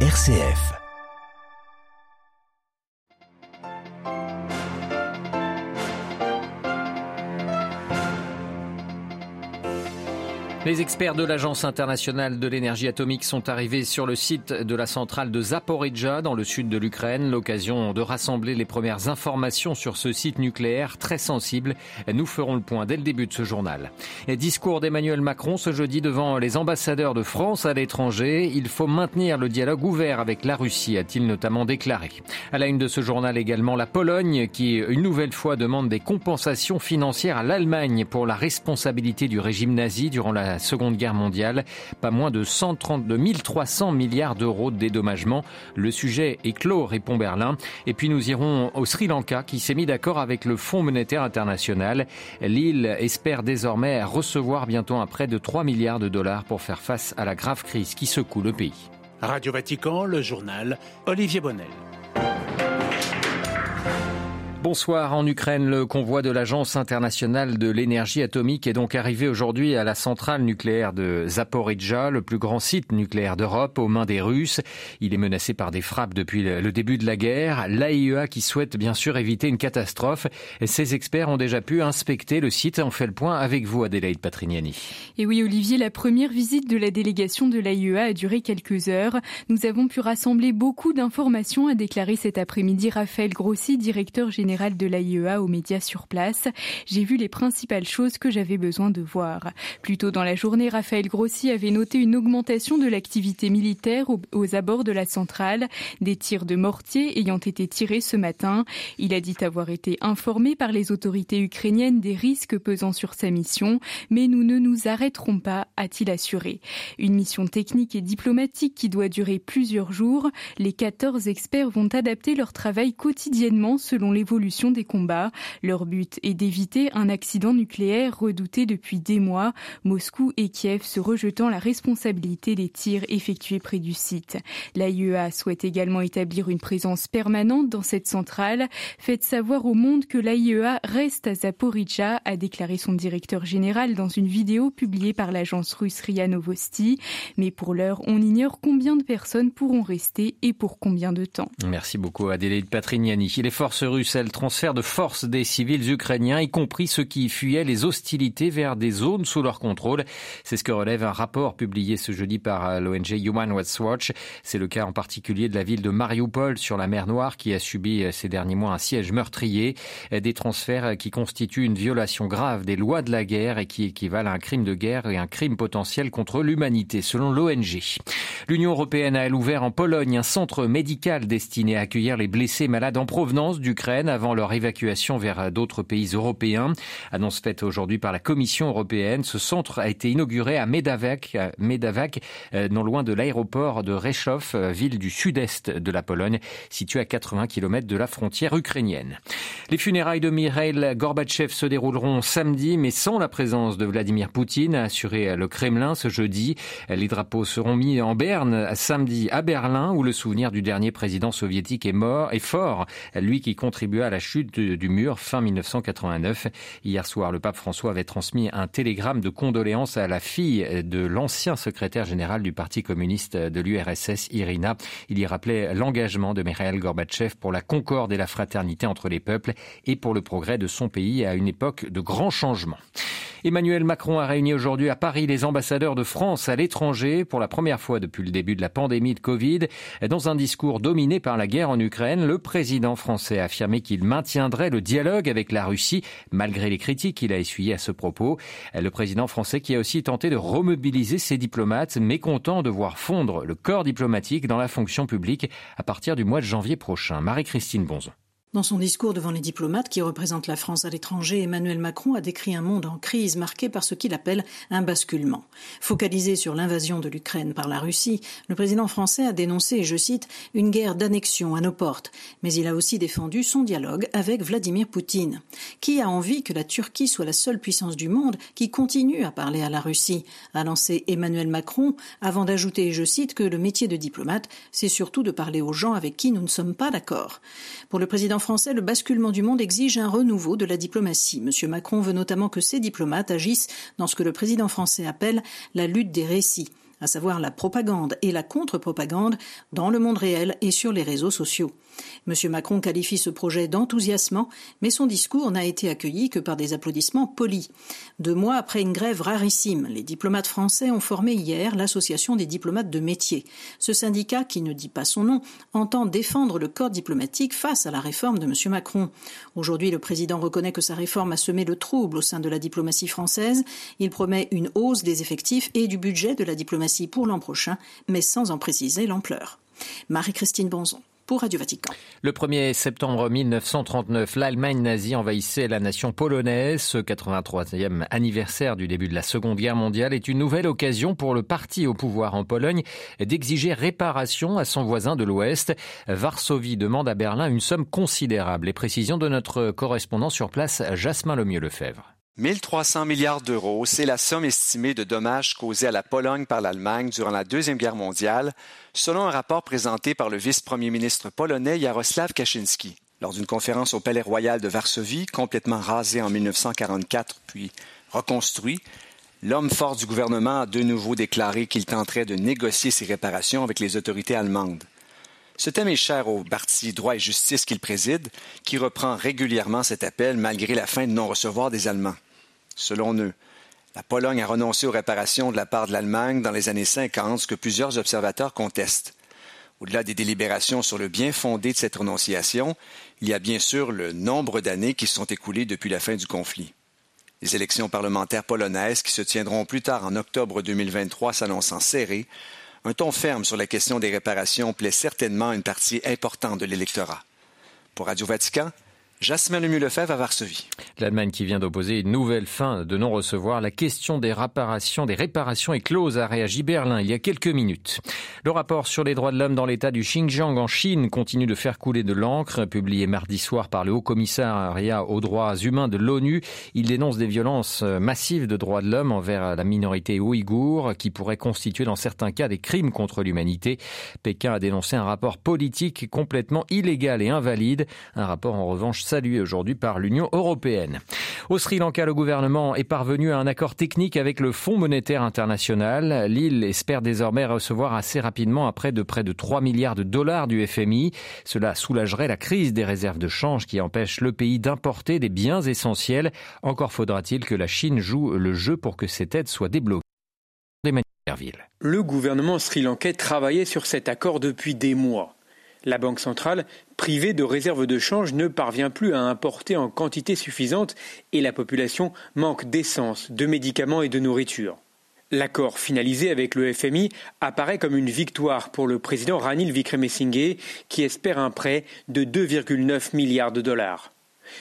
RCF. Les experts de l'Agence internationale de l'énergie atomique sont arrivés sur le site de la centrale de Zaporizhzhia dans le sud de l'Ukraine. L'occasion de rassembler les premières informations sur ce site nucléaire très sensible. Nous ferons le point dès le début de ce journal. Et discours d'Emmanuel Macron ce jeudi devant les ambassadeurs de France à l'étranger. Il faut maintenir le dialogue ouvert avec la Russie, a-t-il notamment déclaré. À la une de ce journal également la Pologne qui une nouvelle fois demande des compensations financières à l'Allemagne pour la responsabilité du régime nazi durant la Seconde Guerre mondiale. Pas moins de 132 1300 milliards d'euros de dédommagement. Le sujet est clos, répond Berlin. Et puis nous irons au Sri Lanka qui s'est mis d'accord avec le Fonds monétaire international. L'île espère désormais recevoir bientôt un prêt de 3 milliards de dollars pour faire face à la grave crise qui secoue le pays. Radio Vatican, le journal Olivier Bonnel. Bonsoir. En Ukraine, le convoi de l'Agence internationale de l'énergie atomique est donc arrivé aujourd'hui à la centrale nucléaire de Zaporizhzhia, le plus grand site nucléaire d'Europe, aux mains des Russes. Il est menacé par des frappes depuis le début de la guerre. L'AIEA qui souhaite bien sûr éviter une catastrophe. Ces experts ont déjà pu inspecter le site. On fait le point avec vous, Adélaïde Patrignani. Et oui, Olivier, la première visite de la délégation de l'AIEA a duré quelques heures. Nous avons pu rassembler beaucoup d'informations, a déclaré cet après-midi Raphaël Grossi, directeur général de l'AIEA aux médias sur place. J'ai vu les principales choses que j'avais besoin de voir. Plus tôt dans la journée, Raphaël Grossi avait noté une augmentation de l'activité militaire aux, abords de la centrale, des tirs de mortier ayant été tirés ce matin. Il a dit avoir été informé par les autorités ukrainiennes des risques pesant sur sa mission, mais nous ne nous arrêterons pas, a-t-il assuré. Une mission technique et diplomatique qui doit durer plusieurs jours. Les 14 experts vont adapter leur travail quotidiennement selon l'évolution des combats. Leur but est d'éviter un accident nucléaire redouté depuis des mois, Moscou et Kiev se rejetant la responsabilité des tirs effectués près du site. L'AIEA souhaite également établir une présence permanente dans cette centrale. Faites savoir au monde que l'AIEA reste à Zaporizhzhia, a déclaré son directeur général dans une vidéo publiée par l'agence russe RIA Novosti. Mais pour l'heure, on ignore combien de personnes pourront rester et pour combien de temps. Merci beaucoup Adélaïde Patrignani. Les forces russes, elles transfert de force des civils ukrainiens, y compris ceux qui fuyaient les hostilités vers des zones sous leur contrôle. C'est ce que relève un rapport publié ce jeudi par l'ONG Human Rights Watch. C'est le cas en particulier de la ville de Mariupol sur la mer Noire qui a subi ces derniers mois un siège meurtrier. Des transferts qui constituent une violation grave des lois de la guerre et qui équivalent à un crime de guerre et un crime potentiel contre l'humanité, selon l'ONG. L'Union européenne a elle ouvert en Pologne un centre médical destiné à accueillir les blessés malades en provenance d'Ukraine avant leur évacuation vers d'autres pays européens. Annonce faite aujourd'hui par la Commission européenne. Ce centre a été inauguré à Medavac, euh, non loin de l'aéroport de Rzeszów, euh, ville du sud-est de la Pologne, située à 80 km de la frontière ukrainienne. Les funérailles de Mikhail Gorbatchev se dérouleront samedi, mais sans la présence de Vladimir Poutine, a assuré le Kremlin ce jeudi. Les drapeaux seront mis en berne samedi à Berlin, où le souvenir du dernier président soviétique est mort, est fort. Lui qui contribua à la chute du mur fin 1989. Hier soir, le pape François avait transmis un télégramme de condoléances à la fille de l'ancien secrétaire général du Parti communiste de l'URSS, Irina. Il y rappelait l'engagement de Mikhail Gorbatchev pour la concorde et la fraternité entre les peuples et pour le progrès de son pays à une époque de grands changements. Emmanuel Macron a réuni aujourd'hui à Paris les ambassadeurs de France à l'étranger pour la première fois depuis le début de la pandémie de Covid. Dans un discours dominé par la guerre en Ukraine, le président français a affirmé qu'il maintiendrait le dialogue avec la Russie malgré les critiques qu'il a essuyées à ce propos. Le président français qui a aussi tenté de remobiliser ses diplomates, mécontent de voir fondre le corps diplomatique dans la fonction publique à partir du mois de janvier prochain. Marie-Christine Bonzon. Dans son discours devant les diplomates qui représentent la France à l'étranger, Emmanuel Macron a décrit un monde en crise marqué par ce qu'il appelle un basculement. Focalisé sur l'invasion de l'Ukraine par la Russie, le président français a dénoncé, je cite, une guerre d'annexion à nos portes, mais il a aussi défendu son dialogue avec Vladimir Poutine. Qui a envie que la Turquie soit la seule puissance du monde qui continue à parler à la Russie? A lancé Emmanuel Macron avant d'ajouter, je cite, que le métier de diplomate, c'est surtout de parler aux gens avec qui nous ne sommes pas d'accord. Pour le président français, le basculement du monde exige un renouveau de la diplomatie. Monsieur Macron veut notamment que ces diplomates agissent dans ce que le président français appelle la lutte des récits à savoir la propagande et la contre-propagande dans le monde réel et sur les réseaux sociaux. M. Macron qualifie ce projet d'enthousiasmant, mais son discours n'a été accueilli que par des applaudissements polis. Deux mois après une grève rarissime, les diplomates français ont formé hier l'Association des diplomates de métier. Ce syndicat, qui ne dit pas son nom, entend défendre le corps diplomatique face à la réforme de M. Macron. Aujourd'hui, le président reconnaît que sa réforme a semé le trouble au sein de la diplomatie française. Il promet une hausse des effectifs et du budget de la diplomatie pour l'an prochain, mais sans en préciser l'ampleur. Marie-Christine Bonzon pour Radio Vatican. Le 1er septembre 1939, l'Allemagne nazie envahissait la nation polonaise. Ce 83e anniversaire du début de la Seconde Guerre mondiale est une nouvelle occasion pour le parti au pouvoir en Pologne d'exiger réparation à son voisin de l'Ouest. Varsovie demande à Berlin une somme considérable. Les précisions de notre correspondant sur place, Jasmin Lemieux-Lefebvre. 1300 milliards d'euros, c'est la somme estimée de dommages causés à la Pologne par l'Allemagne durant la Deuxième Guerre mondiale, selon un rapport présenté par le vice-premier ministre polonais Jaroslav Kaczynski. Lors d'une conférence au Palais royal de Varsovie, complètement rasé en 1944 puis reconstruit, l'homme fort du gouvernement a de nouveau déclaré qu'il tenterait de négocier ses réparations avec les autorités allemandes. Ce thème est cher au parti Droit et Justice qu'il préside, qui reprend régulièrement cet appel malgré la fin de non-recevoir des Allemands. Selon eux, la Pologne a renoncé aux réparations de la part de l'Allemagne dans les années 50, ce que plusieurs observateurs contestent. Au-delà des délibérations sur le bien fondé de cette renonciation, il y a bien sûr le nombre d'années qui sont écoulées depuis la fin du conflit. Les élections parlementaires polonaises qui se tiendront plus tard en octobre 2023 s'annonçant serrées, un ton ferme sur la question des réparations plaît certainement à une partie importante de l'électorat. Pour Radio Vatican, Jasmin Lemieux-Lefebvre à Varsovie. L'Allemagne qui vient d'opposer une nouvelle fin de non-recevoir. La question des réparations, des réparations est close, a réagi Berlin il y a quelques minutes. Le rapport sur les droits de l'homme dans l'état du Xinjiang en Chine continue de faire couler de l'encre. Publié mardi soir par le Haut Commissariat aux droits humains de l'ONU, il dénonce des violences massives de droits de l'homme envers la minorité ouïghour qui pourraient constituer dans certains cas des crimes contre l'humanité. Pékin a dénoncé un rapport politique complètement illégal et invalide. Un rapport en revanche salué aujourd'hui par l'Union européenne. Au Sri Lanka, le gouvernement est parvenu à un accord technique avec le Fonds monétaire international. L'île espère désormais recevoir assez rapidement après de près de 3 milliards de dollars du FMI. Cela soulagerait la crise des réserves de change qui empêche le pays d'importer des biens essentiels. Encore faudra-t-il que la Chine joue le jeu pour que cette aide soit débloquée. Le gouvernement sri-lankais travaillait sur cet accord depuis des mois. La Banque centrale, privée de réserves de change, ne parvient plus à importer en quantité suffisante et la population manque d'essence, de médicaments et de nourriture. L'accord finalisé avec le FMI apparaît comme une victoire pour le président Ranil Vikremesinghe qui espère un prêt de 2,9 milliards de dollars.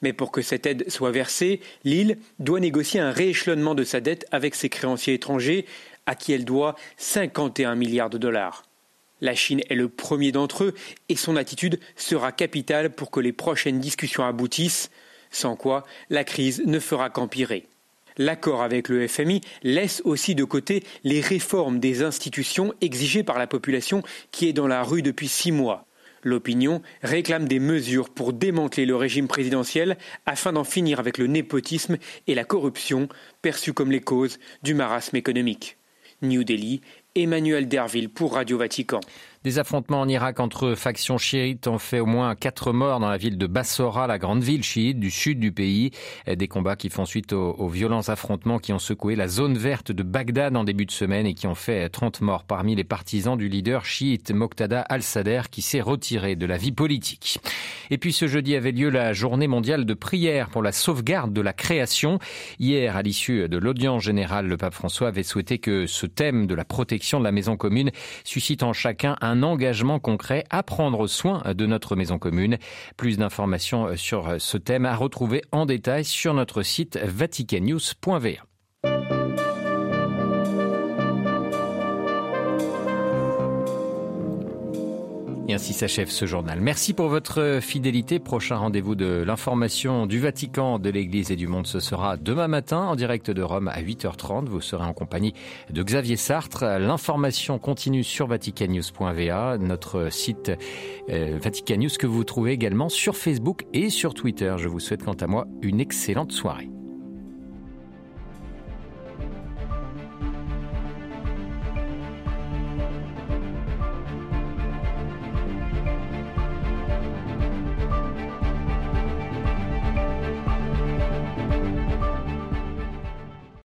Mais pour que cette aide soit versée, l'île doit négocier un rééchelonnement de sa dette avec ses créanciers étrangers à qui elle doit 51 milliards de dollars. La Chine est le premier d'entre eux et son attitude sera capitale pour que les prochaines discussions aboutissent, sans quoi la crise ne fera qu'empirer. L'accord avec le FMI laisse aussi de côté les réformes des institutions exigées par la population qui est dans la rue depuis six mois. L'opinion réclame des mesures pour démanteler le régime présidentiel afin d'en finir avec le népotisme et la corruption perçus comme les causes du marasme économique. New Delhi, Emmanuel Derville pour Radio Vatican. Des affrontements en Irak entre factions chiites ont fait au moins quatre morts dans la ville de Bassora, la grande ville chiite du sud du pays. Des combats qui font suite aux, violents affrontements qui ont secoué la zone verte de Bagdad en début de semaine et qui ont fait 30 morts parmi les partisans du leader chiite Moqtada al-Sadr qui s'est retiré de la vie politique. Et puis ce jeudi avait lieu la journée mondiale de prière pour la sauvegarde de la création. Hier, à l'issue de l'audience générale, le pape François avait souhaité que ce thème de la protection de la maison commune suscite en chacun un engagement concret à prendre soin de notre maison commune. Plus d'informations sur ce thème à retrouver en détail sur notre site vaticannews.va. ainsi s'achève ce journal. Merci pour votre fidélité. Prochain rendez-vous de l'information du Vatican, de l'Église et du monde, ce sera demain matin en direct de Rome à 8h30. Vous serez en compagnie de Xavier Sartre. L'information continue sur vaticannews.va, notre site euh, Vatican News que vous trouvez également sur Facebook et sur Twitter. Je vous souhaite quant à moi une excellente soirée.